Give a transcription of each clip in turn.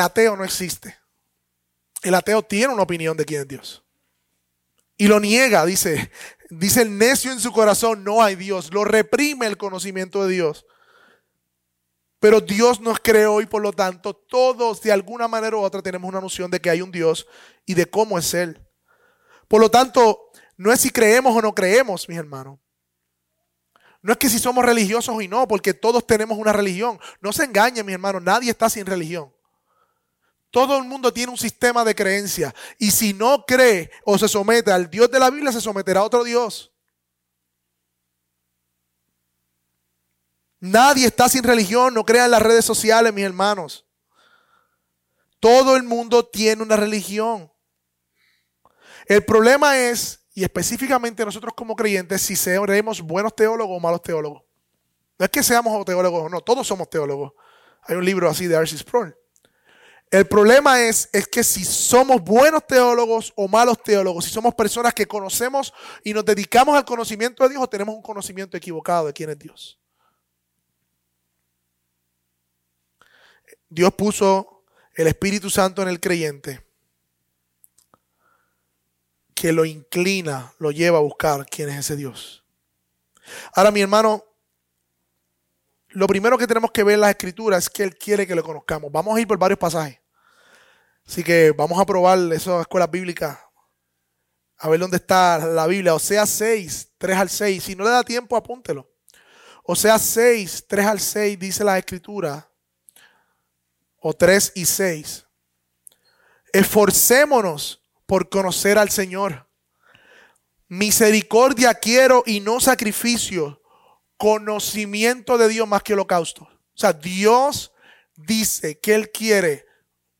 el ateo no existe. El ateo tiene una opinión de quién es Dios. Y lo niega, dice, dice el necio en su corazón, no hay Dios. Lo reprime el conocimiento de Dios. Pero Dios nos creó y por lo tanto todos de alguna manera u otra tenemos una noción de que hay un Dios y de cómo es Él. Por lo tanto, no es si creemos o no creemos, mis hermanos. No es que si somos religiosos o no, porque todos tenemos una religión. No se engañen, mis hermanos, nadie está sin religión. Todo el mundo tiene un sistema de creencia. Y si no cree o se somete al Dios de la Biblia, se someterá a otro Dios. Nadie está sin religión, no crean las redes sociales, mis hermanos. Todo el mundo tiene una religión. El problema es, y específicamente nosotros como creyentes, si seremos buenos teólogos o malos teólogos. No es que seamos teólogos o no, todos somos teólogos. Hay un libro así de Arcis Sproul. El problema es, es que si somos buenos teólogos o malos teólogos, si somos personas que conocemos y nos dedicamos al conocimiento de Dios o tenemos un conocimiento equivocado de quién es Dios. Dios puso el Espíritu Santo en el creyente que lo inclina, lo lleva a buscar quién es ese Dios. Ahora, mi hermano, lo primero que tenemos que ver en las escrituras es que Él quiere que lo conozcamos. Vamos a ir por varios pasajes. Así que vamos a probar esas escuelas bíblicas. A ver dónde está la Biblia. O sea 6, 3 al 6. Si no le da tiempo, apúntelo. O sea 6, 3 al 6 dice la escritura. O 3 y 6. Esforcémonos por conocer al Señor. Misericordia quiero y no sacrificio. Conocimiento de Dios más que holocausto. O sea, Dios dice que Él quiere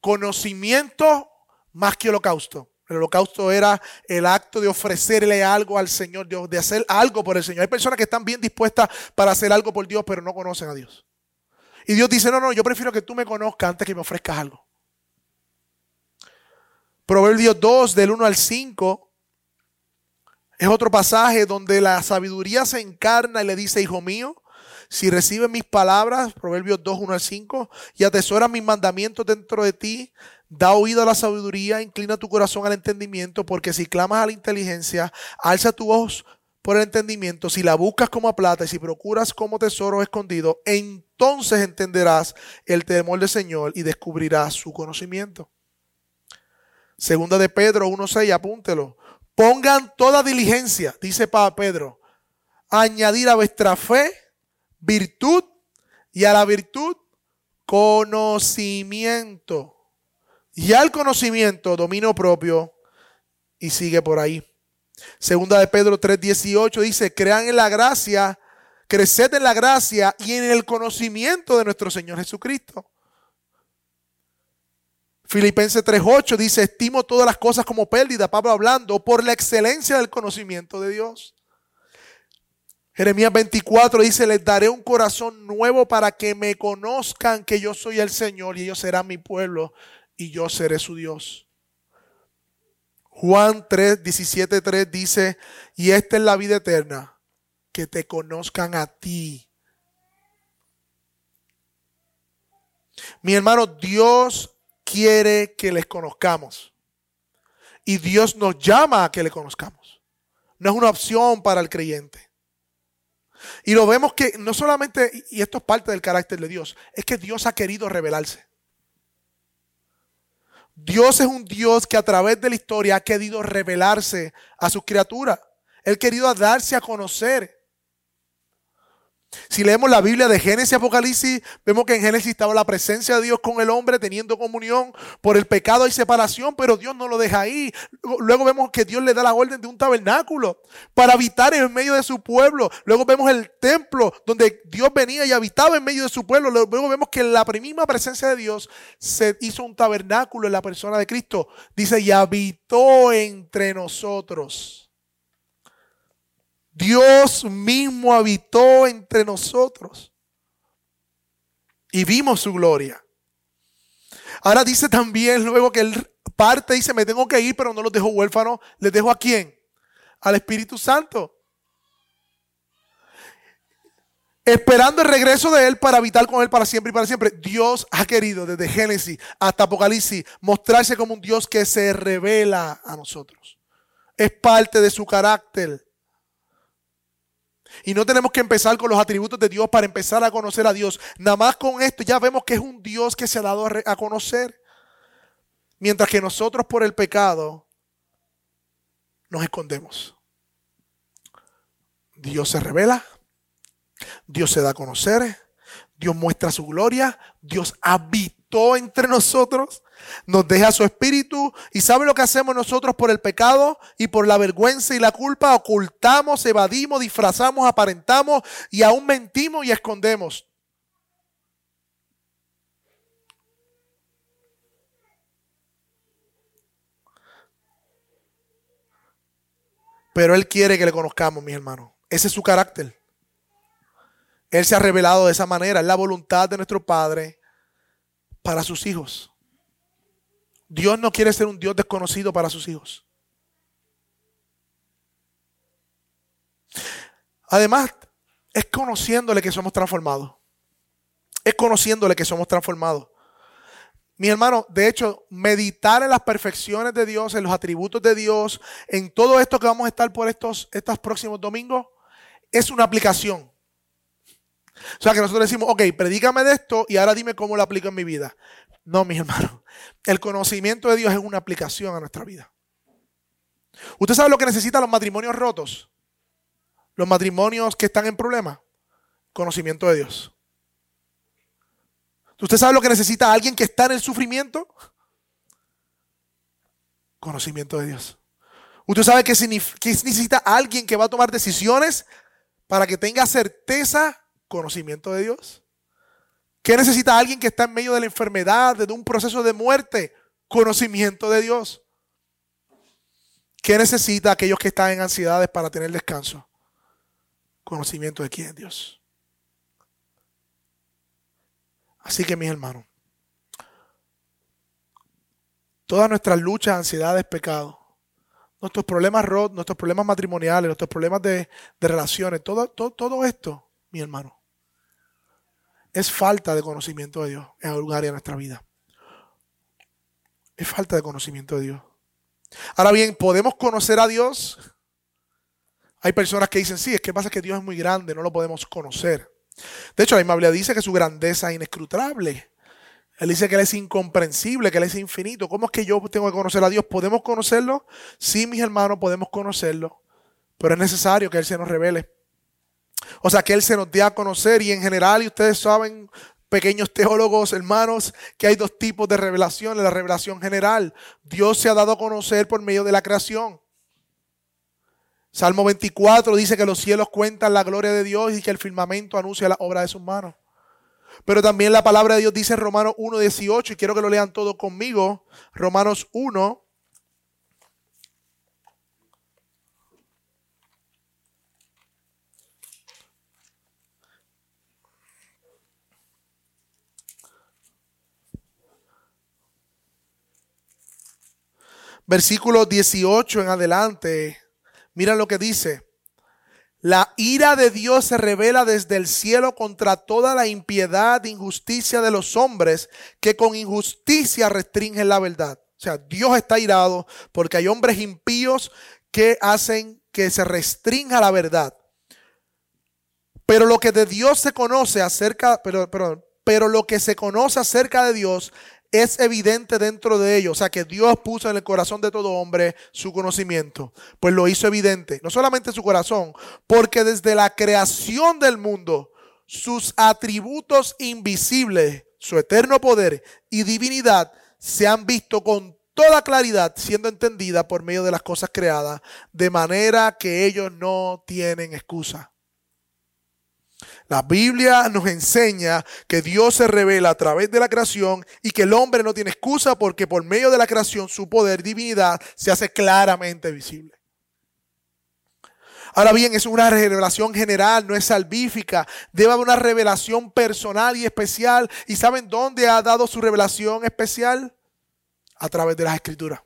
conocimiento más que holocausto. El holocausto era el acto de ofrecerle algo al Señor, Dios, de hacer algo por el Señor. Hay personas que están bien dispuestas para hacer algo por Dios, pero no conocen a Dios. Y Dios dice, no, no, yo prefiero que tú me conozcas antes que me ofrezcas algo. Proverbios 2, del 1 al 5, es otro pasaje donde la sabiduría se encarna y le dice, hijo mío, si recibes mis palabras, Proverbios 2, 1 al 5, y atesoras mis mandamientos dentro de ti, da oído a la sabiduría, inclina tu corazón al entendimiento, porque si clamas a la inteligencia, alza tu voz por el entendimiento, si la buscas como a plata y si procuras como tesoro escondido, entonces entenderás el temor del Señor y descubrirás su conocimiento. Segunda de Pedro 1.6, apúntelo. Pongan toda diligencia, dice Pedro, añadir a vuestra fe virtud y a la virtud conocimiento. Y al conocimiento dominio propio y sigue por ahí. Segunda de Pedro 3:18 dice, crean en la gracia, creced en la gracia y en el conocimiento de nuestro Señor Jesucristo. Filipenses 3:8 dice, estimo todas las cosas como pérdida, Pablo hablando, por la excelencia del conocimiento de Dios. Jeremías 24 dice, les daré un corazón nuevo para que me conozcan que yo soy el Señor y ellos serán mi pueblo y yo seré su Dios. Juan 3, 17, 3 dice, y esta es la vida eterna, que te conozcan a ti. Mi hermano, Dios quiere que les conozcamos. Y Dios nos llama a que le conozcamos. No es una opción para el creyente. Y lo vemos que no solamente, y esto es parte del carácter de Dios, es que Dios ha querido revelarse. Dios es un Dios que a través de la historia ha querido revelarse a sus criaturas. Él ha querido darse a conocer. Si leemos la Biblia de Génesis y Apocalipsis, vemos que en Génesis estaba la presencia de Dios con el hombre teniendo comunión. Por el pecado y separación, pero Dios no lo deja ahí. Luego vemos que Dios le da la orden de un tabernáculo para habitar en medio de su pueblo. Luego vemos el templo donde Dios venía y habitaba en medio de su pueblo. Luego vemos que la misma presencia de Dios se hizo un tabernáculo en la persona de Cristo. Dice, y habitó entre nosotros. Dios mismo habitó entre nosotros y vimos su gloria. Ahora dice también luego que él parte, dice, me tengo que ir, pero no los dejo huérfanos. ¿Les dejo a quién? Al Espíritu Santo. esperando el regreso de Él para habitar con Él para siempre y para siempre. Dios ha querido desde Génesis hasta Apocalipsis mostrarse como un Dios que se revela a nosotros. Es parte de su carácter. Y no tenemos que empezar con los atributos de Dios para empezar a conocer a Dios. Nada más con esto ya vemos que es un Dios que se ha dado a conocer. Mientras que nosotros por el pecado nos escondemos. Dios se revela, Dios se da a conocer, Dios muestra su gloria, Dios habitó entre nosotros, nos deja su espíritu y sabe lo que hacemos nosotros por el pecado y por la vergüenza y la culpa, ocultamos, evadimos, disfrazamos, aparentamos y aún mentimos y escondemos. Pero Él quiere que le conozcamos, mis hermanos. Ese es su carácter. Él se ha revelado de esa manera. Es la voluntad de nuestro Padre para sus hijos. Dios no quiere ser un Dios desconocido para sus hijos. Además, es conociéndole que somos transformados. Es conociéndole que somos transformados. Mi hermano, de hecho, meditar en las perfecciones de Dios, en los atributos de Dios, en todo esto que vamos a estar por estos, estos próximos domingos, es una aplicación. O sea que nosotros decimos, ok, predícame de esto y ahora dime cómo lo aplico en mi vida. No, mi hermano. El conocimiento de Dios es una aplicación a nuestra vida. ¿Usted sabe lo que necesitan los matrimonios rotos? Los matrimonios que están en problemas. Conocimiento de Dios. ¿Usted sabe lo que necesita alguien que está en el sufrimiento? Conocimiento de Dios. ¿Usted sabe que, necesita alguien que va a tomar decisiones para que tenga certeza? Conocimiento de Dios. ¿Qué necesita alguien que está en medio de la enfermedad, de un proceso de muerte? Conocimiento de Dios. ¿Qué necesita aquellos que están en ansiedades para tener descanso? Conocimiento de quién, Dios. Así que mis hermanos, todas nuestras luchas, ansiedades, pecados, nuestros problemas nuestros problemas matrimoniales, nuestros problemas de, relaciones, todo, todo, todo esto, mi hermano, es falta de conocimiento de Dios en algún área de nuestra vida. Es falta de conocimiento de Dios. Ahora bien, ¿podemos conocer a Dios? Hay personas que dicen, sí, es que pasa que Dios es muy grande, no lo podemos conocer. De hecho, la Biblia dice que su grandeza es inescrutable. Él dice que Él es incomprensible, que Él es infinito. ¿Cómo es que yo tengo que conocer a Dios? ¿Podemos conocerlo? Sí, mis hermanos, podemos conocerlo. Pero es necesario que Él se nos revele. O sea, que Él se nos dé a conocer. Y en general, y ustedes saben, pequeños teólogos, hermanos, que hay dos tipos de revelación. La revelación general. Dios se ha dado a conocer por medio de la creación. Salmo 24 dice que los cielos cuentan la gloria de Dios y que el firmamento anuncia la obra de sus manos. Pero también la palabra de Dios dice en Romanos 1.18 y quiero que lo lean todos conmigo. Romanos 1. Versículo 18 en adelante Mira lo que dice. La ira de Dios se revela desde el cielo contra toda la impiedad e injusticia de los hombres que con injusticia restringen la verdad. O sea, Dios está irado porque hay hombres impíos que hacen que se restrinja la verdad. Pero lo que de Dios se conoce acerca, pero, pero lo que se conoce acerca de Dios es evidente dentro de ellos. O sea, que Dios puso en el corazón de todo hombre su conocimiento. Pues lo hizo evidente. No solamente en su corazón, porque desde la creación del mundo, sus atributos invisibles, su eterno poder y divinidad se han visto con toda claridad siendo entendida por medio de las cosas creadas, de manera que ellos no tienen excusa. La Biblia nos enseña que Dios se revela a través de la creación y que el hombre no tiene excusa porque por medio de la creación su poder, divinidad, se hace claramente visible. Ahora bien, es una revelación general, no es salvífica. Debe haber una revelación personal y especial. ¿Y saben dónde ha dado su revelación especial? A través de las escrituras.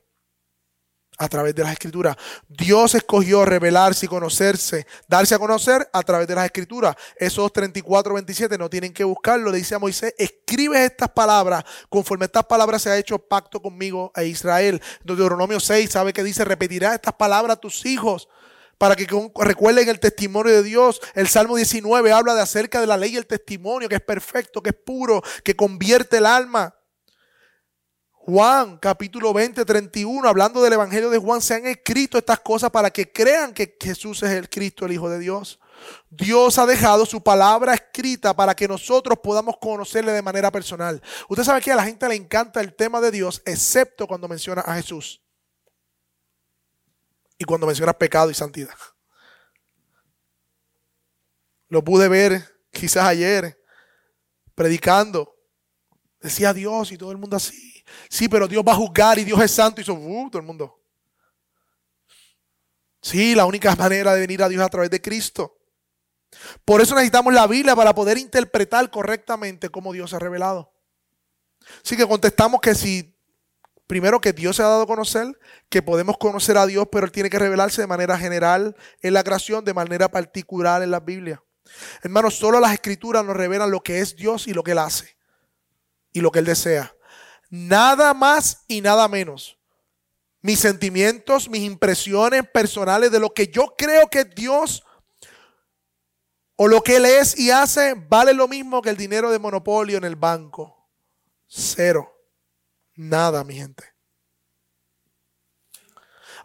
A través de las escrituras. Dios escogió revelarse y conocerse, darse a conocer a través de las escrituras. Esos 34, 27 no tienen que buscarlo. Le dice a Moisés, escribe estas palabras, conforme estas palabras se ha hecho pacto conmigo a Israel. Deuteronomio 6 sabe que dice, repetirás estas palabras a tus hijos para que recuerden el testimonio de Dios. El Salmo 19 habla de acerca de la ley y el testimonio, que es perfecto, que es puro, que convierte el alma. Juan capítulo 20, 31, hablando del Evangelio de Juan, se han escrito estas cosas para que crean que Jesús es el Cristo, el Hijo de Dios. Dios ha dejado su palabra escrita para que nosotros podamos conocerle de manera personal. Usted sabe que a la gente le encanta el tema de Dios, excepto cuando menciona a Jesús. Y cuando menciona pecado y santidad. Lo pude ver quizás ayer predicando. Decía Dios y todo el mundo así. Sí, pero Dios va a juzgar y Dios es santo. Y eso, uh, todo el mundo. Sí, la única manera de venir a Dios es a través de Cristo. Por eso necesitamos la Biblia para poder interpretar correctamente cómo Dios se ha revelado. Así que contestamos que si, primero que Dios se ha dado a conocer, que podemos conocer a Dios, pero Él tiene que revelarse de manera general en la creación, de manera particular en la Biblia. Hermanos, solo las escrituras nos revelan lo que es Dios y lo que Él hace y lo que Él desea. Nada más y nada menos. Mis sentimientos, mis impresiones personales de lo que yo creo que Dios o lo que Él es y hace vale lo mismo que el dinero de monopolio en el banco. Cero. Nada, mi gente.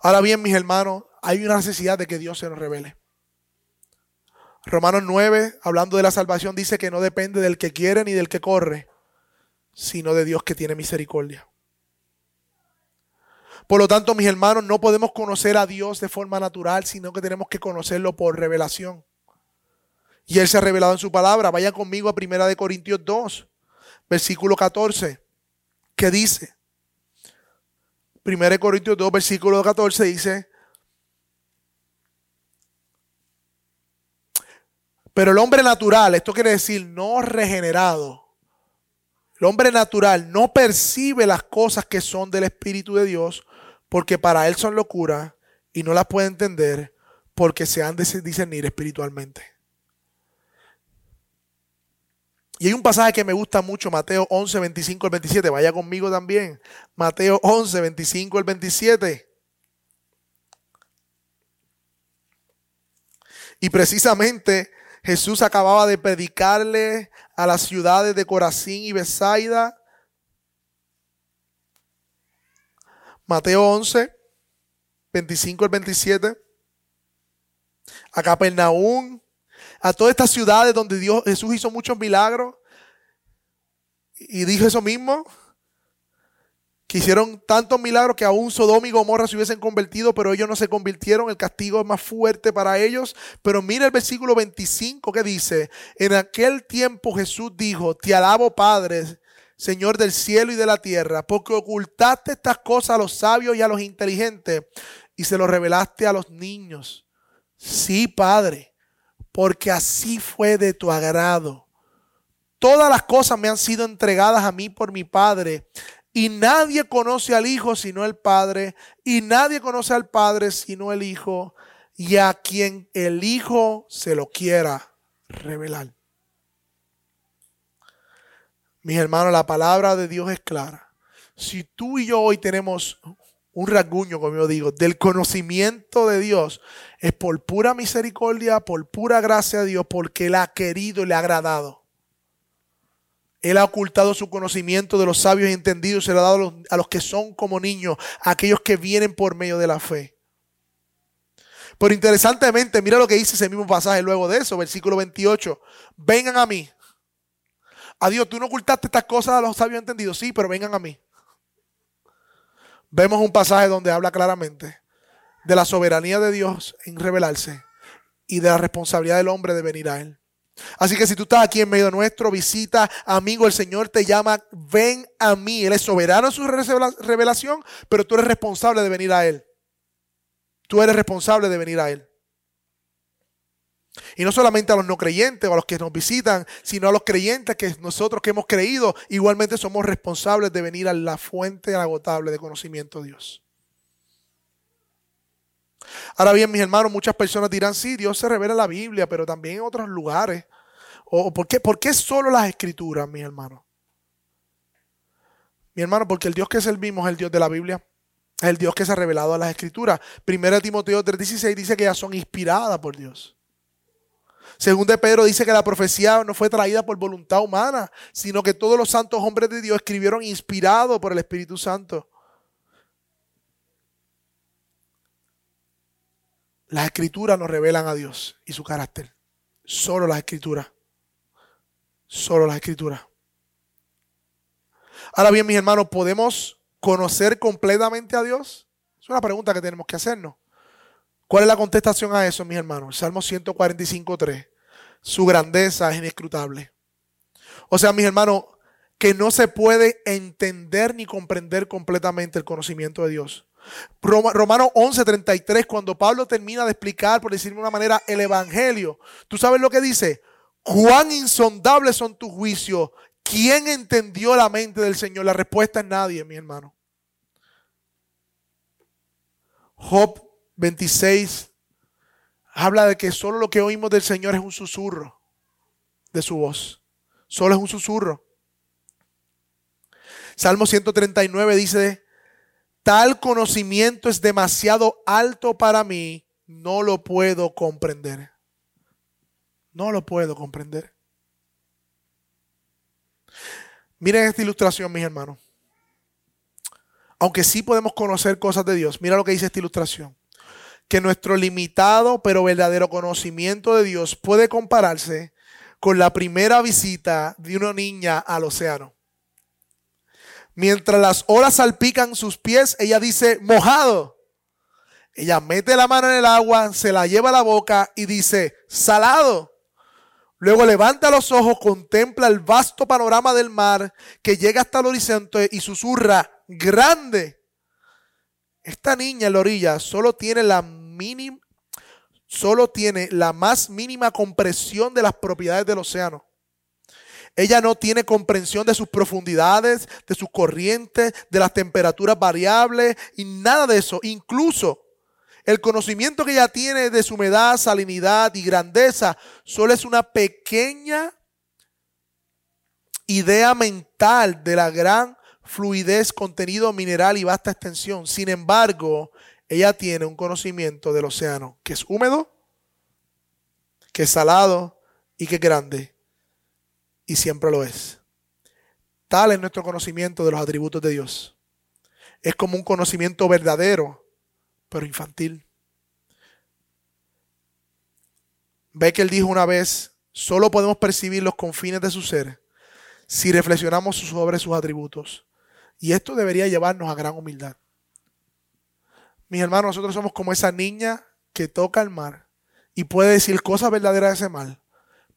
Ahora bien, mis hermanos, hay una necesidad de que Dios se nos revele. Romanos 9, hablando de la salvación, dice que no depende del que quiere ni del que corre, sino de Dios que tiene misericordia. Por lo tanto, mis hermanos, no podemos conocer a Dios de forma natural, sino que tenemos que conocerlo por revelación. Y Él se ha revelado en su palabra. Vayan conmigo a 1 Corintios 2, versículo 14, que dice, 1 Corintios 2, versículo 14 dice, pero el hombre natural, esto quiere decir no regenerado, el hombre natural no percibe las cosas que son del Espíritu de Dios porque para él son locura y no las puede entender porque se han de discernir espiritualmente. Y hay un pasaje que me gusta mucho, Mateo 11, 25 al 27. Vaya conmigo también. Mateo 11, 25 al 27. Y precisamente Jesús acababa de predicarle a las ciudades de Corazín y Besaida. Mateo 11, 25 al 27. A Capernaum. A todas estas ciudades donde Dios, Jesús hizo muchos milagros. Y dijo eso mismo que hicieron tantos milagros que aún Sodoma y Gomorra se hubiesen convertido, pero ellos no se convirtieron, el castigo es más fuerte para ellos. Pero mira el versículo 25 que dice, en aquel tiempo Jesús dijo, te alabo Padre, Señor del cielo y de la tierra, porque ocultaste estas cosas a los sabios y a los inteligentes y se lo revelaste a los niños. Sí, Padre, porque así fue de tu agrado. Todas las cosas me han sido entregadas a mí por mi Padre y nadie conoce al Hijo sino el Padre. Y nadie conoce al Padre sino el Hijo. Y a quien el Hijo se lo quiera revelar. Mis hermanos, la palabra de Dios es clara. Si tú y yo hoy tenemos un rasguño, como yo digo, del conocimiento de Dios, es por pura misericordia, por pura gracia de Dios, porque Él ha querido y le ha agradado. Él ha ocultado su conocimiento de los sabios y entendidos, se lo ha dado a los, que son como niños, a aquellos que vienen por medio de la fe. Pero interesantemente, mira lo que dice ese mismo pasaje luego de eso, versículo 28. Vengan a mí. Adiós, tú no ocultaste estas cosas a los sabios entendidos, sí, pero vengan a mí. Vemos un pasaje donde habla claramente de la soberanía de Dios en revelarse y de la responsabilidad del hombre de venir a Él. Así que si tú estás aquí en medio nuestro, visita, amigo, el Señor te llama, ven a mí. Él es soberano en su revelación, pero tú eres responsable de venir a Él. Tú eres responsable de venir a Él. Y no solamente a los no creyentes o a los que nos visitan, sino a los creyentes que nosotros que hemos creído, igualmente somos responsables de venir a la fuente agotable de conocimiento de Dios. Ahora bien, mis hermanos, muchas personas dirán, sí, Dios se revela en la Biblia, pero también en otros lugares. ¿O por qué, por qué solo las escrituras, mis hermanos? Mi hermano, porque el Dios que servimos es el Dios de la Biblia. Es el Dios que se ha revelado a las escrituras. Primera Timoteo 3:16 dice que ellas son inspiradas por Dios. Según de Pedro dice que la profecía no fue traída por voluntad humana, sino que todos los santos hombres de Dios escribieron inspirados por el Espíritu Santo. Las escrituras nos revelan a Dios y su carácter. Solo las escrituras. Solo las escrituras. Ahora bien, mis hermanos, ¿podemos conocer completamente a Dios? Es una pregunta que tenemos que hacernos. ¿Cuál es la contestación a eso, mis hermanos? Salmo 145, 3. Su grandeza es inescrutable. O sea, mis hermanos, que no se puede entender ni comprender completamente el conocimiento de Dios. Romanos 11:33, cuando Pablo termina de explicar, por decirlo de una manera, el Evangelio, ¿tú sabes lo que dice? Cuán insondables son tus juicios. ¿Quién entendió la mente del Señor? La respuesta es nadie, mi hermano. Job 26 habla de que solo lo que oímos del Señor es un susurro de su voz. Solo es un susurro. Salmo 139 dice, tal conocimiento es demasiado alto para mí, no lo puedo comprender. No lo puedo comprender. Miren esta ilustración, mis hermanos. Aunque sí podemos conocer cosas de Dios, mira lo que dice esta ilustración. Que nuestro limitado pero verdadero conocimiento de Dios puede compararse con la primera visita de una niña al océano. Mientras las olas salpican sus pies, ella dice, mojado. Ella mete la mano en el agua, se la lleva a la boca y dice, salado. Luego levanta los ojos, contempla el vasto panorama del mar que llega hasta el horizonte y susurra, grande. Esta niña en la orilla solo tiene la mínima, solo tiene la más mínima comprensión de las propiedades del océano. Ella no tiene comprensión de sus profundidades, de sus corrientes, de las temperaturas variables y nada de eso. Incluso el conocimiento que ella tiene de su humedad, salinidad y grandeza solo es una pequeña idea mental de la gran fluidez, contenido mineral y vasta extensión. Sin embargo, ella tiene un conocimiento del océano que es húmedo, que es salado y que es grande. Y siempre lo es. Tal es nuestro conocimiento de los atributos de Dios. Es como un conocimiento verdadero pero infantil. Ve que él dijo una vez, solo podemos percibir los confines de su ser si reflexionamos sobre sus atributos. Y esto debería llevarnos a gran humildad. Mis hermanos, nosotros somos como esa niña que toca el mar y puede decir cosas verdaderas de ese mal,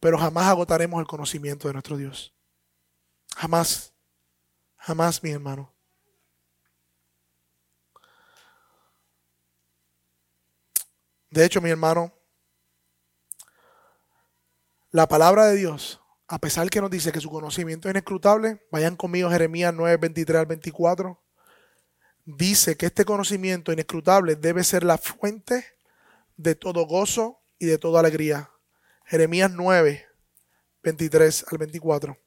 pero jamás agotaremos el conocimiento de nuestro Dios. Jamás, jamás, mi hermano. De hecho, mi hermano, la palabra de Dios, a pesar que nos dice que su conocimiento es inescrutable, vayan conmigo Jeremías 9, 23 al 24, dice que este conocimiento inescrutable debe ser la fuente de todo gozo y de toda alegría. Jeremías 9, 23 al 24.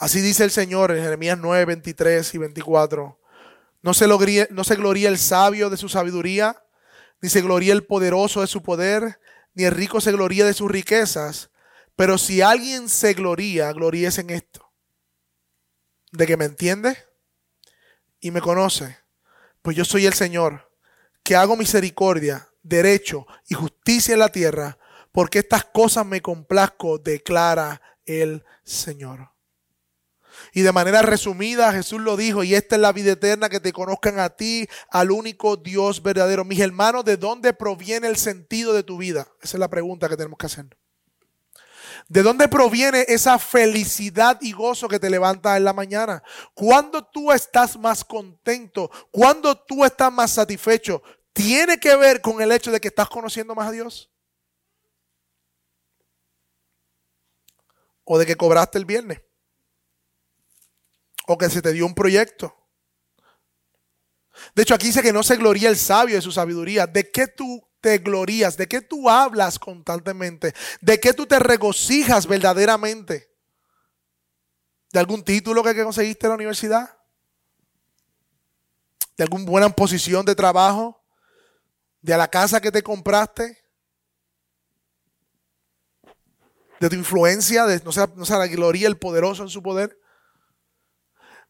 Así dice el Señor en Jeremías 9, 23 y 24. No se, no se gloría el sabio de su sabiduría, ni se gloría el poderoso de su poder, ni el rico se gloría de sus riquezas. Pero si alguien se gloría, gloríese en esto. De que me entiende y me conoce. Pues yo soy el Señor, que hago misericordia, derecho y justicia en la tierra, porque estas cosas me complazco, declara el Señor. Y de manera resumida, Jesús lo dijo, y esta es la vida eterna, que te conozcan a ti, al único Dios verdadero. Mis hermanos, ¿de dónde proviene el sentido de tu vida? Esa es la pregunta que tenemos que hacer. ¿De dónde proviene esa felicidad y gozo que te levanta en la mañana? ¿Cuándo tú estás más contento? ¿Cuándo tú estás más satisfecho? ¿Tiene que ver con el hecho de que estás conociendo más a Dios? O de que cobraste el viernes. O que se te dio un proyecto. De hecho, aquí dice que no se gloría el sabio de su sabiduría. ¿De qué tú te glorías? ¿De qué tú hablas constantemente? ¿De qué tú te regocijas verdaderamente? ¿De algún título que conseguiste en la universidad? ¿De alguna buena posición de trabajo? ¿De la casa que te compraste? ¿De tu influencia? ¿De no sea, no sea la gloria, el poderoso en su poder?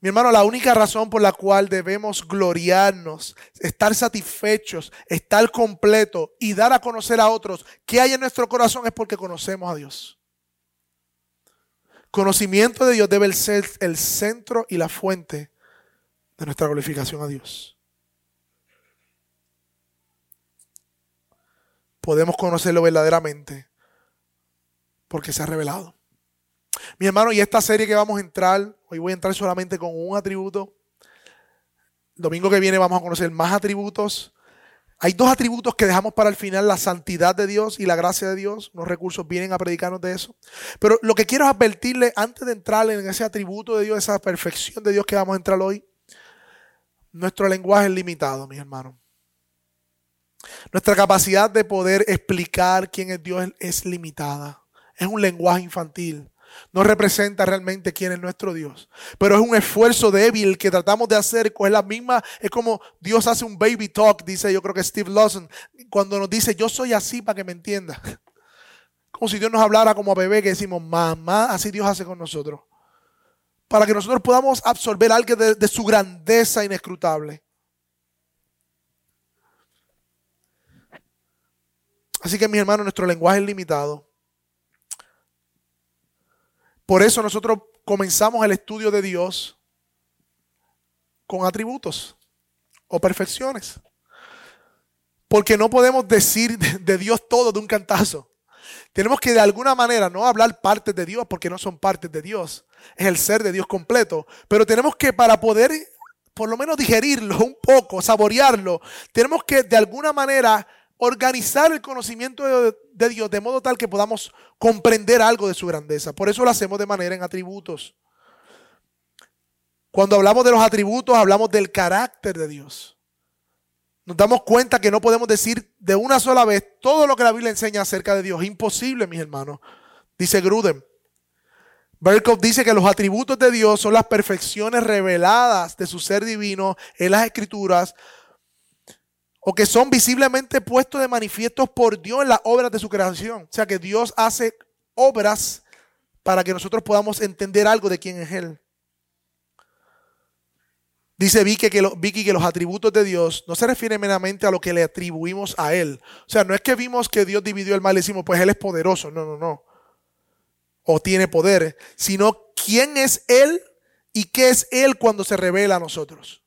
Mi hermano, la única razón por la cual debemos gloriarnos, estar satisfechos, estar completos y dar a conocer a otros qué hay en nuestro corazón es porque conocemos a Dios. Conocimiento de Dios debe ser el centro y la fuente de nuestra glorificación a Dios. Podemos conocerlo verdaderamente porque se ha revelado. Mi hermano, y esta serie que vamos a entrar, hoy voy a entrar solamente con un atributo. domingo que viene vamos a conocer más atributos. Hay dos atributos que dejamos para el final, la santidad de Dios y la gracia de Dios. Los recursos vienen a predicarnos de eso. Pero lo que quiero es advertirle antes de entrar en ese atributo de Dios, esa perfección de Dios que vamos a entrar hoy, nuestro lenguaje es limitado, mis hermanos. Nuestra capacidad de poder explicar quién es Dios es limitada. Es un lenguaje infantil no representa realmente quién es nuestro Dios. Pero es un esfuerzo débil que tratamos de hacer. Es la misma, es como Dios hace un baby talk, dice yo creo que Steve Lawson, cuando nos dice yo soy así para que me entienda. Como si Dios nos hablara como a bebé que decimos, mamá, así Dios hace con nosotros. Para que nosotros podamos absorber algo de, de su grandeza inescrutable. Así que mis hermanos, nuestro lenguaje es limitado. Por eso nosotros comenzamos el estudio de Dios con atributos o perfecciones. Porque no podemos decir de Dios todo de un cantazo. Tenemos que de alguna manera no hablar partes de Dios porque no son partes de Dios. Es el ser de Dios completo. Pero tenemos que para poder por lo menos digerirlo un poco, saborearlo, tenemos que de alguna manera organizar el conocimiento de, Dios de modo tal que podamos comprender algo de su grandeza. Por eso lo hacemos de manera en atributos. Cuando hablamos de los atributos, hablamos del carácter de Dios. Nos damos cuenta que no podemos decir de una sola vez todo lo que la Biblia enseña acerca de Dios. Imposible, mis hermanos. Dice Gruden. Berkov dice que los atributos de Dios son las perfecciones reveladas de su ser divino en las escrituras o que son visiblemente puestos de manifiesto por Dios en las obras de su creación. O sea que Dios hace obras para que nosotros podamos entender algo de quién es Él. Dice Vicky que, los atributos de Dios no se refieren meramente a lo que le atribuimos a Él. O sea, no es que vimos que Dios dividió el mal y decimos, pues Él es poderoso. No, no, no. O tiene poder. Sino quién es Él y qué es Él cuando se revela a nosotros.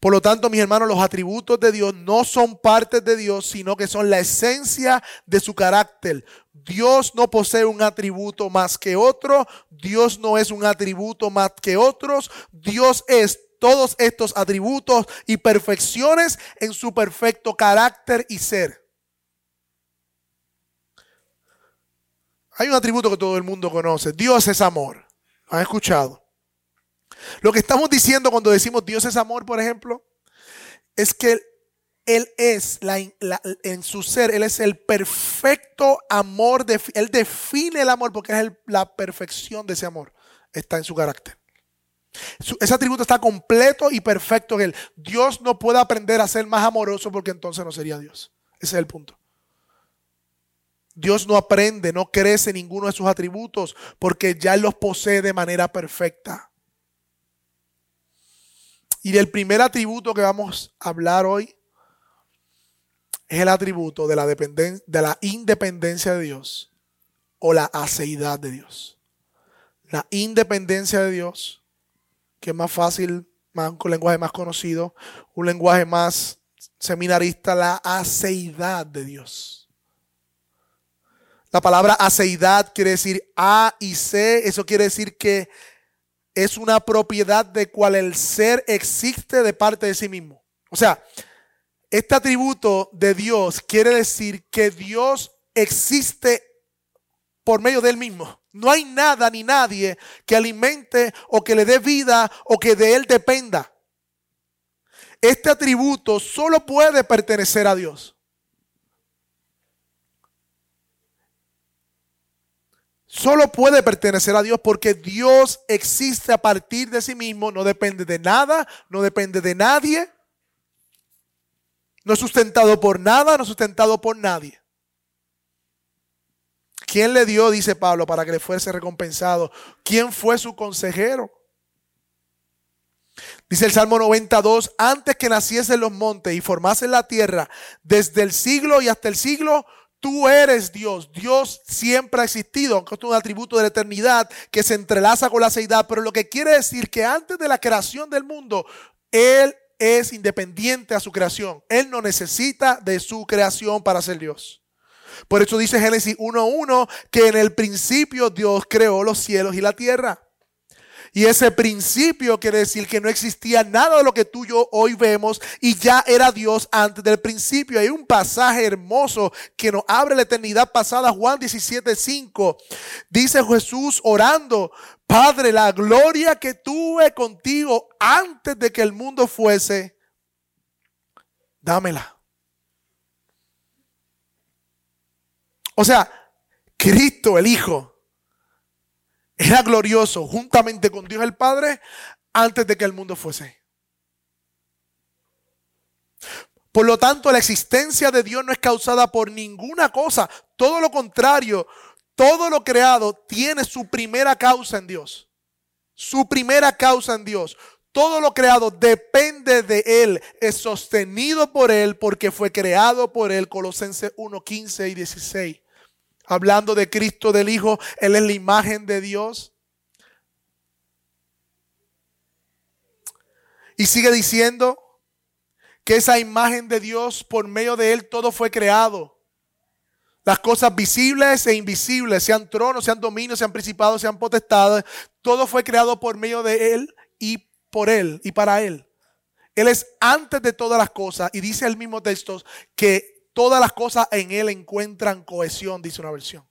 Por lo tanto, mis hermanos, los atributos de Dios no son partes de Dios, sino que son la esencia de su carácter. Dios no posee un atributo más que otro, Dios no es un atributo más que otros, Dios es todos estos atributos y perfecciones en su perfecto carácter y ser. Hay un atributo que todo el mundo conoce, Dios es amor. ¿Han escuchado? Lo que estamos diciendo cuando decimos Dios es amor, por ejemplo, es que Él es, en su ser, Él es el perfecto amor, Él define el amor porque es la perfección de ese amor, está en su carácter. ese atributo está completo y perfecto en Él. Dios no puede aprender a ser más amoroso porque entonces no sería Dios. Ese es el punto. Dios no aprende, no crece ninguno de sus atributos porque ya los posee de manera perfecta. Y el primer atributo que vamos a hablar hoy es el atributo de la, de la independencia de Dios o la aceidad de Dios. La independencia de Dios, que es más fácil, más, un lenguaje más conocido, un lenguaje más seminarista, la aceidad de Dios. La palabra aceidad quiere decir A y C, eso quiere decir que es una propiedad de cual el ser existe de parte de sí mismo. O sea, este atributo de Dios quiere decir que Dios existe por medio de él mismo. No hay nada ni nadie que alimente o que le dé vida o que de él dependa. Este atributo solo puede pertenecer a Dios. Solo puede pertenecer a Dios porque Dios existe a partir de sí mismo, no depende de nada, no depende de nadie, no es sustentado por nada, no es sustentado por nadie. ¿Quién le dio, dice Pablo, para que le fuese recompensado? ¿Quién fue su consejero? Dice el Salmo 92, antes que naciesen los montes y formasen la tierra, desde el siglo y hasta el siglo, tú eres Dios. Dios siempre ha existido, aunque esto es un atributo de la eternidad que se entrelaza con la seidad, pero lo que quiere decir que antes de la creación del mundo, Él es independiente a su creación. Él no necesita de su creación para ser Dios. Por eso dice Génesis 1.1 que en el principio Dios creó los cielos y la tierra. Y ese principio quiere decir que no existía nada de lo que tú y yo hoy vemos y ya era Dios antes del principio. Hay un pasaje hermoso que nos abre la eternidad pasada, Juan 17.5. Dice Jesús orando, Padre, la gloria que tuve contigo antes de que el mundo fuese, dámela. O sea, Cristo el Hijo era glorioso juntamente con Dios el Padre antes de que el mundo fuese. Por lo tanto, la existencia de Dios no es causada por ninguna cosa. Todo lo contrario, todo lo creado tiene su primera causa en Dios. Su primera causa en Dios. Todo lo creado depende de Él, es sostenido por Él porque fue creado por Él. Colosenses 1, 15 y 16 hablando de Cristo del Hijo, Él es la imagen de Dios. Y sigue diciendo que esa imagen de Dios, por medio de Él, todo fue creado. Las cosas visibles e invisibles, sean tronos, sean dominios, sean principados, sean potestades, todo fue creado por medio de Él y por Él y para Él. Él es antes de todas las cosas y dice el mismo texto que Todas las cosas en Él encuentran cohesión, dice una versión.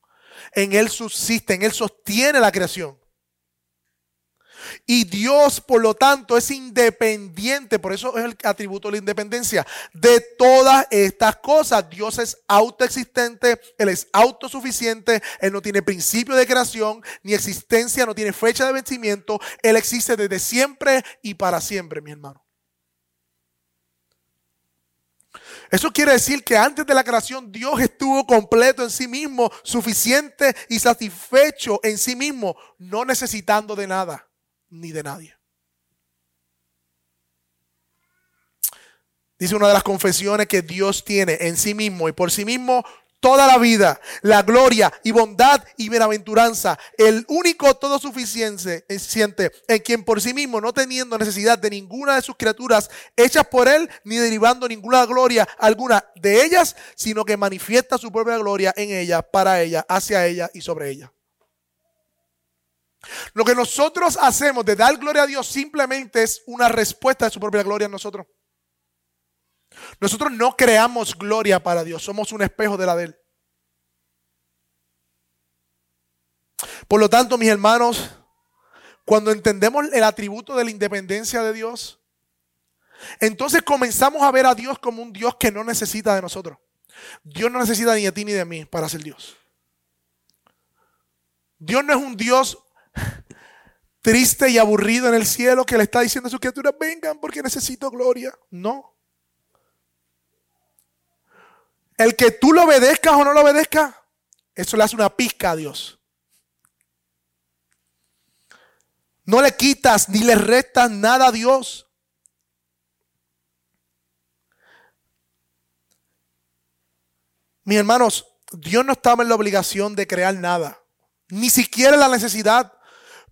En Él subsiste, en Él sostiene la creación. Y Dios, por lo tanto, es independiente, por eso es el atributo de la independencia, de todas estas cosas. Dios es autoexistente, Él es autosuficiente, Él no tiene principio de creación, ni existencia, no tiene fecha de vencimiento, Él existe desde siempre y para siempre, mi hermano. Eso quiere decir que antes de la creación Dios estuvo completo en sí mismo, suficiente y satisfecho en sí mismo, no necesitando de nada ni de nadie. Dice una de las confesiones que Dios tiene en sí mismo y por sí mismo toda la vida, la gloria y bondad y bienaventuranza, el único todo suficiente en quien por sí mismo, no teniendo necesidad de ninguna de sus criaturas hechas por él, ni derivando ninguna gloria alguna de ellas, sino que manifiesta su propia gloria en ella, para ella, hacia ella y sobre ella. Lo que nosotros hacemos de dar gloria a Dios simplemente es una respuesta de su propia gloria en nosotros. Nosotros no creamos gloria para Dios, somos un espejo de la de Él. Por lo tanto, mis hermanos, cuando entendemos el atributo de la independencia de Dios, entonces comenzamos a ver a Dios como un Dios que no necesita de nosotros. Dios no necesita ni de ti ni de mí para ser Dios. Dios no es un Dios triste y aburrido en el cielo que le está diciendo a sus criaturas, vengan porque necesito gloria. No. El que tú lo obedezcas o no lo obedezcas, eso le hace una pizca a Dios. No le quitas ni le restas nada a Dios. Mis hermanos, Dios no estaba en la obligación de crear nada, ni siquiera la necesidad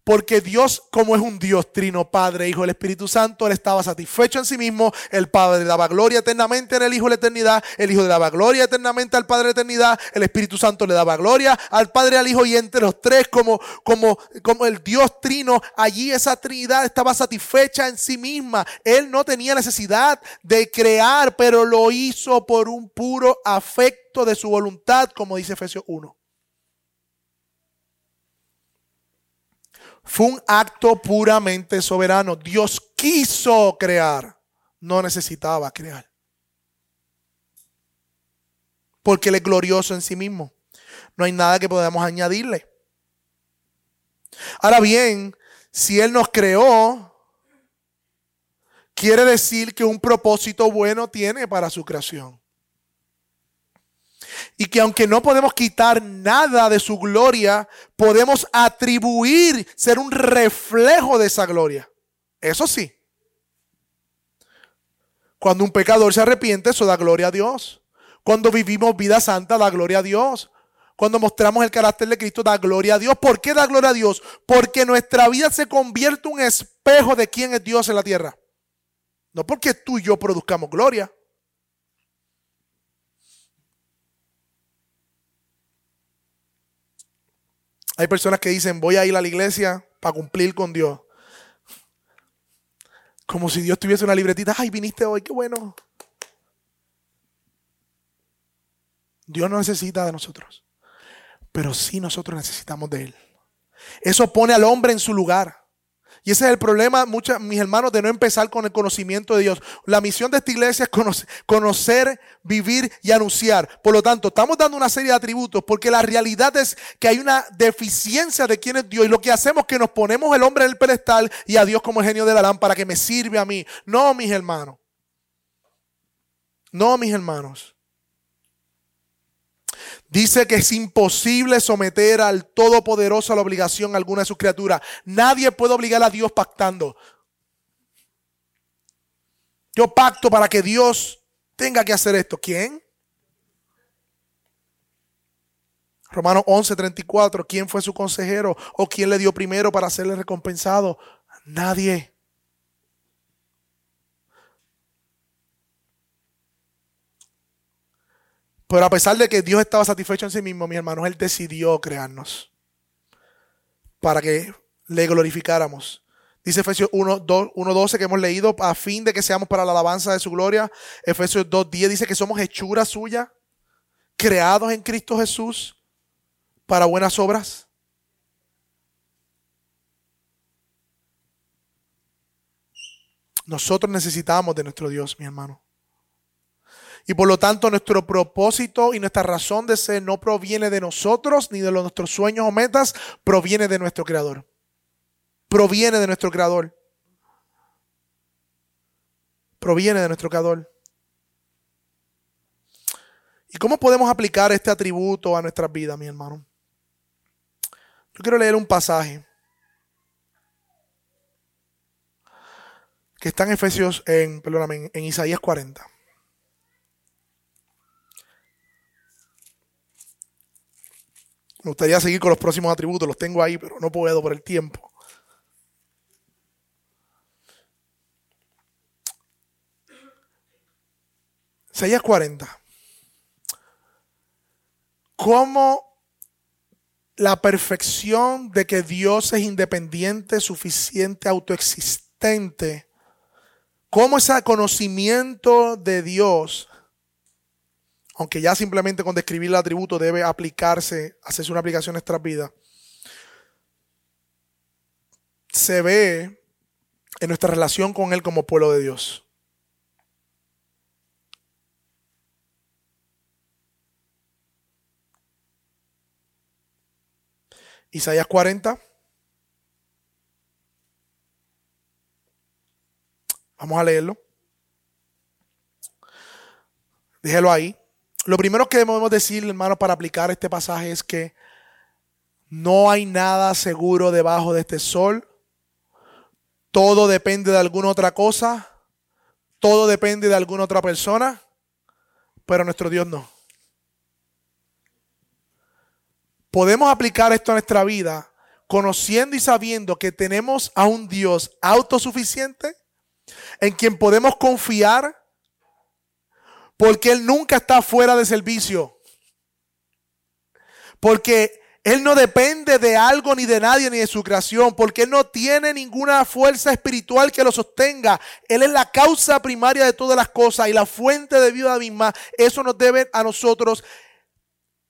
porque Dios, como es un Dios trino, Padre, Hijo, el Espíritu Santo, Él estaba satisfecho en sí mismo. El Padre daba gloria eternamente en el Hijo de la eternidad. El Hijo le daba gloria eternamente al Padre de la eternidad. El Espíritu Santo le daba gloria al Padre al Hijo. Y entre los tres, como, como, como el Dios trino, allí esa Trinidad estaba satisfecha en sí misma. Él no tenía necesidad de crear, pero lo hizo por un puro afecto de su voluntad, como dice Efesios 1. Fue un acto puramente soberano. Dios quiso crear, no necesitaba crear. Porque Él es glorioso en sí mismo. No hay nada que podamos añadirle. Ahora bien, si Él nos creó, quiere decir que un propósito bueno tiene para su creación. Y que aunque no podemos quitar nada de su gloria, podemos atribuir, ser un reflejo de esa gloria. Eso sí. Cuando un pecador se arrepiente, eso da gloria a Dios. Cuando vivimos vida santa, da gloria a Dios. Cuando mostramos el carácter de Cristo, da gloria a Dios. ¿Por qué da gloria a Dios? Porque nuestra vida se convierte en un espejo de quién es Dios en la tierra. No porque tú y yo produzcamos gloria. Hay personas que dicen, voy a ir a la iglesia para cumplir con Dios. Como si Dios tuviese una libretita. Ay, viniste hoy, qué bueno. Dios no necesita de nosotros. Pero sí nosotros necesitamos de Él. Eso pone al hombre en su lugar. Y ese es el problema, muchos, mis hermanos, de no empezar con el conocimiento de Dios. La misión de esta iglesia es conocer, vivir y anunciar. Por lo tanto, estamos dando una serie de atributos porque la realidad es que hay una deficiencia de quién es Dios. Y lo que hacemos es que nos ponemos el hombre en el pedestal y a Dios como el genio de la lámpara que me sirve a mí. No, mis hermanos. No, mis hermanos. Dice que es imposible someter al Todopoderoso a la obligación alguna de sus criaturas. Nadie puede obligar a Dios pactando. Yo pacto para que Dios tenga que hacer esto. ¿Quién? Romanos 11:34. ¿Quién fue su consejero? ¿O quién le dio primero para serle recompensado? Nadie. Pero a pesar de que Dios estaba satisfecho en sí mismo, mi hermanos, Él decidió crearnos para que le glorificáramos. Dice Efesios 1.12 que hemos leído, a fin de que seamos para la alabanza de su gloria. Efesios 2.10 dice que somos hechura suya, creados en Cristo Jesús para buenas obras. Nosotros necesitamos de nuestro Dios, mi hermano. Y por lo tanto nuestro propósito y nuestra razón de ser no proviene de nosotros ni de nuestros sueños o metas, proviene de nuestro Creador. Proviene de nuestro Creador. Proviene de nuestro Creador. ¿Y cómo podemos aplicar este atributo a nuestras vidas, mi hermano? Yo quiero leer un pasaje que está en Efesios, en, perdóname, en Isaías 40. Me gustaría seguir con los próximos atributos, los tengo ahí, pero no puedo por el tiempo. Isaías 40. ¿Cómo la perfección de que Dios es independiente, suficiente, autoexistente, cómo ese conocimiento de Dios aunque ya simplemente con describir el atributo debe aplicarse, hacerse una aplicación en nuestras vidas, se ve en nuestra relación con Él como pueblo de Dios. Isaías 40. Vamos a leerlo. Déjelo ahí. Lo primero que debemos decir, hermanos, para aplicar este pasaje es que no hay nada seguro debajo de este sol. Todo depende de alguna otra cosa. Todo depende de alguna otra persona. Pero nuestro Dios no. Podemos aplicar esto a nuestra vida conociendo y sabiendo que tenemos a un Dios autosuficiente en quien podemos confiar porque Él nunca está fuera de servicio. Porque Él no depende de algo ni de nadie ni de su creación. Porque Él no tiene ninguna fuerza espiritual que lo sostenga. Él es la causa primaria de todas las cosas y la fuente de vida misma. Eso nos debe a nosotros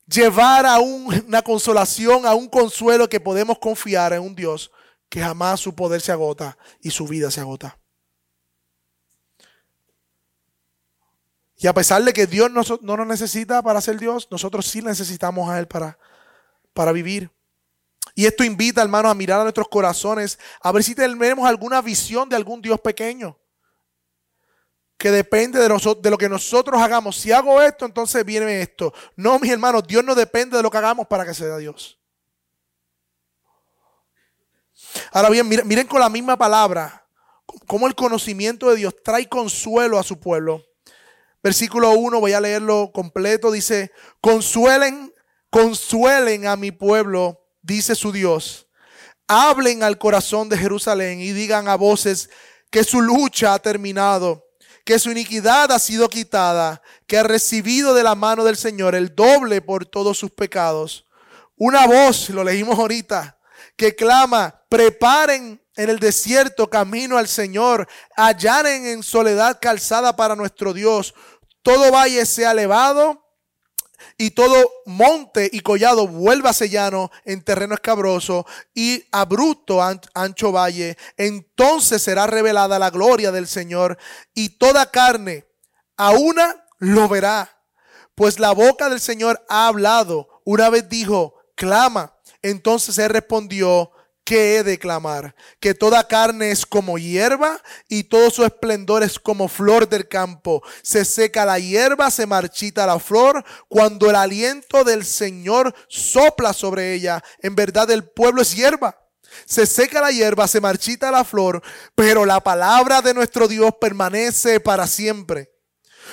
llevar a una consolación, a un consuelo que podemos confiar en un Dios que jamás su poder se agota y su vida se agota. Y a pesar de que Dios no, nos necesita para ser Dios, nosotros sí necesitamos a Él para, para vivir. Y esto invita, hermanos, a mirar a nuestros corazones, a ver si tenemos alguna visión de algún Dios pequeño. Que depende de, de lo que nosotros hagamos. Si hago esto, entonces viene esto. No, mis hermanos, Dios no depende de lo que hagamos para que sea Dios. Ahora bien, miren, miren con la misma palabra, cómo el conocimiento de Dios trae consuelo a su pueblo. Versículo 1, voy a leerlo completo, dice, consuelen, consuelen a mi pueblo, dice su Dios. Hablen al corazón de Jerusalén y digan a voces que su lucha ha terminado, que su iniquidad ha sido quitada, que ha recibido de la mano del Señor el doble por todos sus pecados. Una voz, lo leímos ahorita, que clama, preparen en el desierto camino al Señor, allanen en soledad calzada para nuestro Dios. Todo valle sea elevado y todo monte y collado vuelva llano en terreno escabroso y abrupto ancho valle. Entonces será revelada la gloria del Señor y toda carne a una lo verá. Pues la boca del Señor ha hablado. Una vez dijo, clama. Entonces él respondió, ¿qué he de clamar? Que toda carne es como hierba y todo su esplendor es como flor del campo. Se seca la hierba, se marchita la flor, cuando el aliento del Señor sopla sobre ella. En verdad el pueblo es hierba. Se seca la hierba, se marchita la flor, pero la palabra de nuestro Dios permanece para siempre.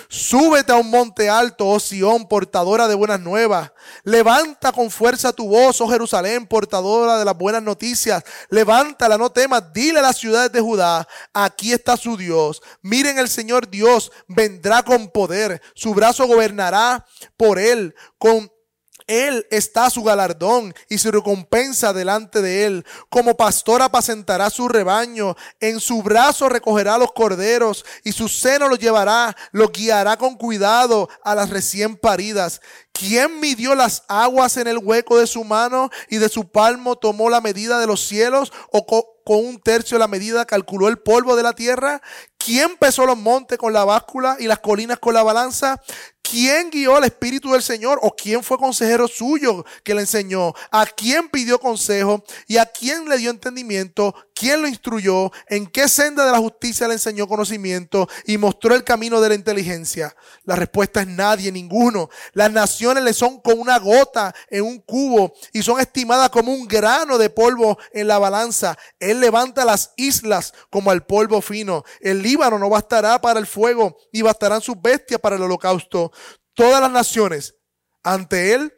Súbete a un monte alto, oh Sión, portadora de buenas nuevas. Levanta con fuerza tu voz, oh Jerusalén, portadora de las buenas noticias. Levántala, no temas. Dile a las ciudades de Judá, aquí está su Dios. Miren, el Señor Dios vendrá con poder. Su brazo gobernará por él. Con él está su galardón y su recompensa delante de él. Como pastor apacentará su rebaño, en su brazo recogerá los corderos y su seno los llevará, los guiará con cuidado a las recién paridas. ¿Quién midió las aguas en el hueco de su mano y de su palmo tomó la medida de los cielos o con un tercio la medida calculó el polvo de la tierra? ¿Quién pesó los montes con la báscula y las colinas con la balanza? ¿Quién guió al Espíritu del Señor? ¿O quién fue consejero suyo que le enseñó? ¿A quién pidió consejo? ¿Y a quién le dio entendimiento? ¿Quién lo instruyó? ¿En qué senda de la justicia le enseñó conocimiento y mostró el camino de la inteligencia? La respuesta es nadie, ninguno. Las naciones le son como una gota en un cubo y son estimadas como un grano de polvo en la balanza. Él levanta las islas como al polvo fino. El Líbano no bastará para el fuego, ni bastarán sus bestias para el holocausto. Todas las naciones ante Él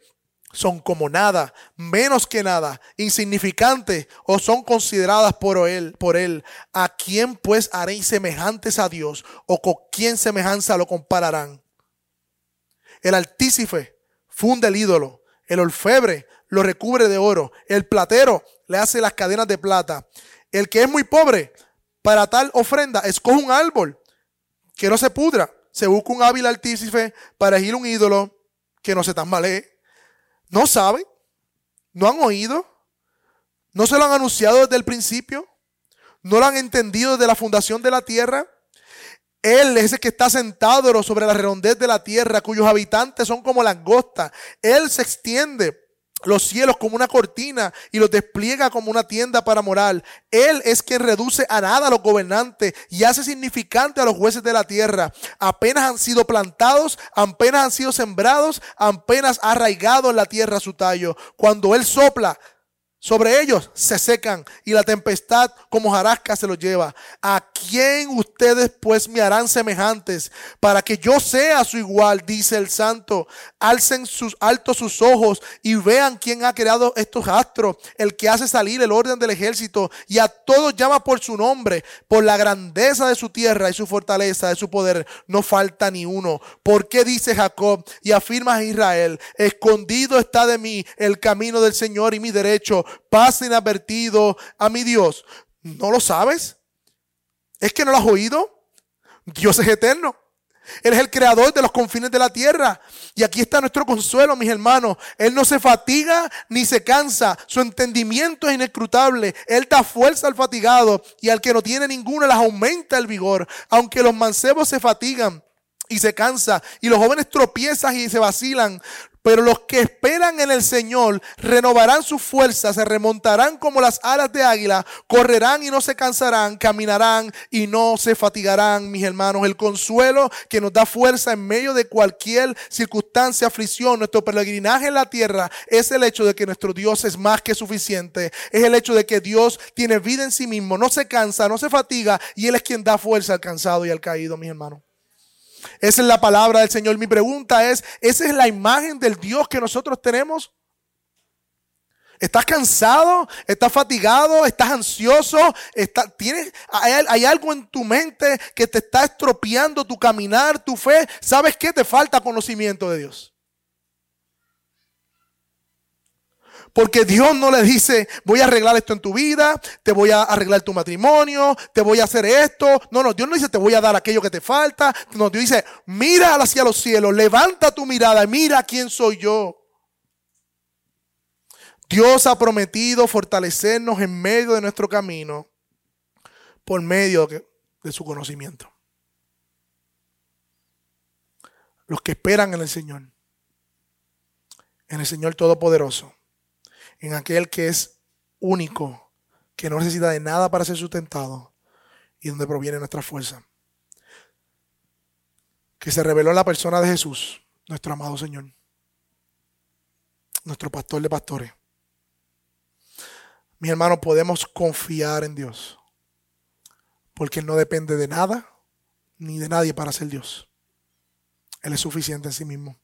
son como nada, menos que nada, insignificantes o son consideradas por él, por él. ¿A quién pues haréis semejantes a Dios o con quién semejanza lo compararán? El altícife funde el ídolo, el orfebre lo recubre de oro, el platero le hace las cadenas de plata. El que es muy pobre, para tal ofrenda, escoge un árbol que no se pudra. Se busca un hábil altícife para elegir un ídolo que no se tambalee ¿No saben? ¿No han oído? ¿No se lo han anunciado desde el principio? ¿No lo han entendido desde la fundación de la tierra? Él es el que está sentado sobre la redondez de la tierra, cuyos habitantes son como langostas. Él se extiende los cielos como una cortina y los despliega como una tienda para morar. Él es quien reduce a nada a los gobernantes y hace significante a los jueces de la tierra. Apenas han sido plantados, apenas han sido sembrados, apenas ha arraigado en la tierra su tallo. Cuando Él sopla, sobre ellos se secan y la tempestad como jarasca se los lleva. ¿A quién ustedes pues me harán semejantes para que yo sea su igual? Dice el santo. Alcen sus altos sus ojos y vean quién ha creado estos astros, el que hace salir el orden del ejército y a todos llama por su nombre, por la grandeza de su tierra y su fortaleza, de su poder. No falta ni uno. ¿Por qué dice Jacob y afirma Israel? Escondido está de mí el camino del Señor y mi derecho pasa inadvertido a mi Dios. ¿No lo sabes? ¿Es que no lo has oído? Dios es eterno. Él es el creador de los confines de la tierra. Y aquí está nuestro consuelo, mis hermanos. Él no se fatiga ni se cansa. Su entendimiento es inescrutable. Él da fuerza al fatigado y al que no tiene ninguna les aumenta el vigor. Aunque los mancebos se fatigan y se cansa y los jóvenes tropiezan y se vacilan, pero los que esperan en el Señor renovarán sus fuerzas, se remontarán como las alas de águila, correrán y no se cansarán, caminarán y no se fatigarán, mis hermanos. El consuelo que nos da fuerza en medio de cualquier circunstancia, aflicción, nuestro peregrinaje en la tierra, es el hecho de que nuestro Dios es más que suficiente. Es el hecho de que Dios tiene vida en sí mismo, no se cansa, no se fatiga y Él es quien da fuerza al cansado y al caído, mis hermanos. Esa es la palabra del Señor. Mi pregunta es, ¿esa es la imagen del Dios que nosotros tenemos? ¿Estás cansado? ¿Estás fatigado? ¿Estás ansioso? ¿tienes, hay, hay, algo en tu mente que te está estropeando tu caminar, tu fe? ¿Sabes qué? Te falta conocimiento de Dios. Porque Dios no le dice, voy a arreglar esto en tu vida, te voy a arreglar tu matrimonio, te voy a hacer esto. No, no, Dios no dice, te voy a dar aquello que te falta. No, Dios dice, mira hacia los cielos, levanta tu mirada mira quién soy yo. Dios ha prometido fortalecernos en medio de nuestro camino por medio de su conocimiento. Los que esperan en el Señor, en el Señor Todopoderoso en aquel que es único, que no necesita de nada para ser sustentado y donde proviene nuestra fuerza. Que se reveló en la persona de Jesús, nuestro amado Señor, nuestro pastor de pastores. Mi hermano, podemos confiar en Dios, porque Él no depende de nada ni de nadie para ser Dios. Él es suficiente en sí mismo.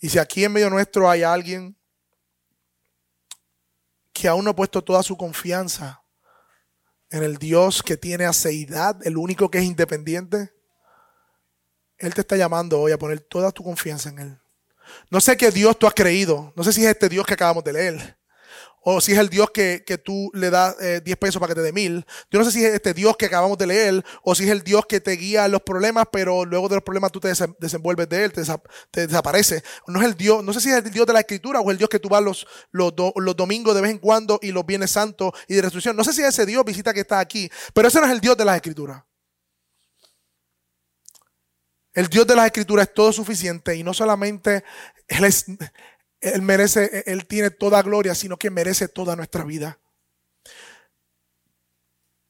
Y si aquí en medio nuestro hay alguien que aún no ha puesto toda su confianza en el Dios que tiene aceidad, el único que es independiente, Él te está llamando hoy a poner toda tu confianza en Él. No sé qué Dios tú has creído, no sé si es este Dios que acabamos de leer, o si es el Dios que, tú le das 10 eh, pesos para que te dé mil. Yo no sé si es este Dios que acabamos de leer o si es el Dios que te guía los problemas, pero luego de los problemas tú te desenvuelves de él, te, desaparece. No es el Dios, no sé si es el Dios de la Escritura o el Dios que tú vas los, los, los domingos de vez en cuando y los viernes santos y de resurrección. No sé si es ese Dios visita que está aquí, pero ese no es el Dios de las Escrituras. El Dios de las Escrituras es todo suficiente y no solamente Él es, él merece, Él tiene toda gloria, sino que merece toda nuestra vida.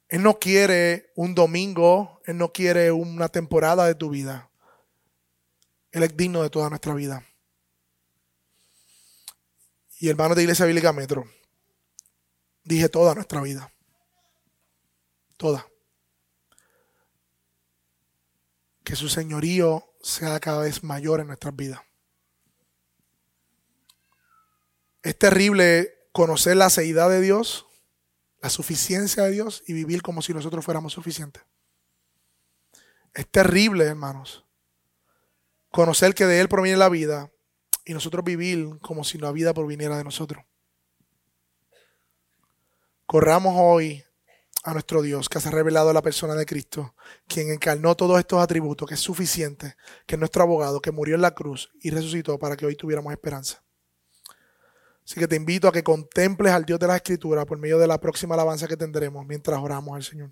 Él no quiere un domingo, Él no quiere una temporada de tu vida. Él es digno de toda nuestra vida. Y hermano de Iglesia Bíblica Metro, dije toda nuestra vida. Toda. Que su señorío sea cada vez mayor en nuestras vidas. Es terrible conocer la seidad de Dios, la suficiencia de Dios y vivir como si nosotros fuéramos suficientes. Es terrible, hermanos, conocer que de Él proviene la vida y nosotros vivir como si la vida proviniera de nosotros. Corramos hoy a nuestro Dios que se ha revelado la persona de Cristo, quien encarnó todos estos atributos, que es suficiente, que es nuestro abogado, que murió en la cruz y resucitó para que hoy tuviéramos esperanza. Así que te invito a que contemples al Dios de la Escritura por medio de la próxima alabanza que tendremos mientras oramos al Señor.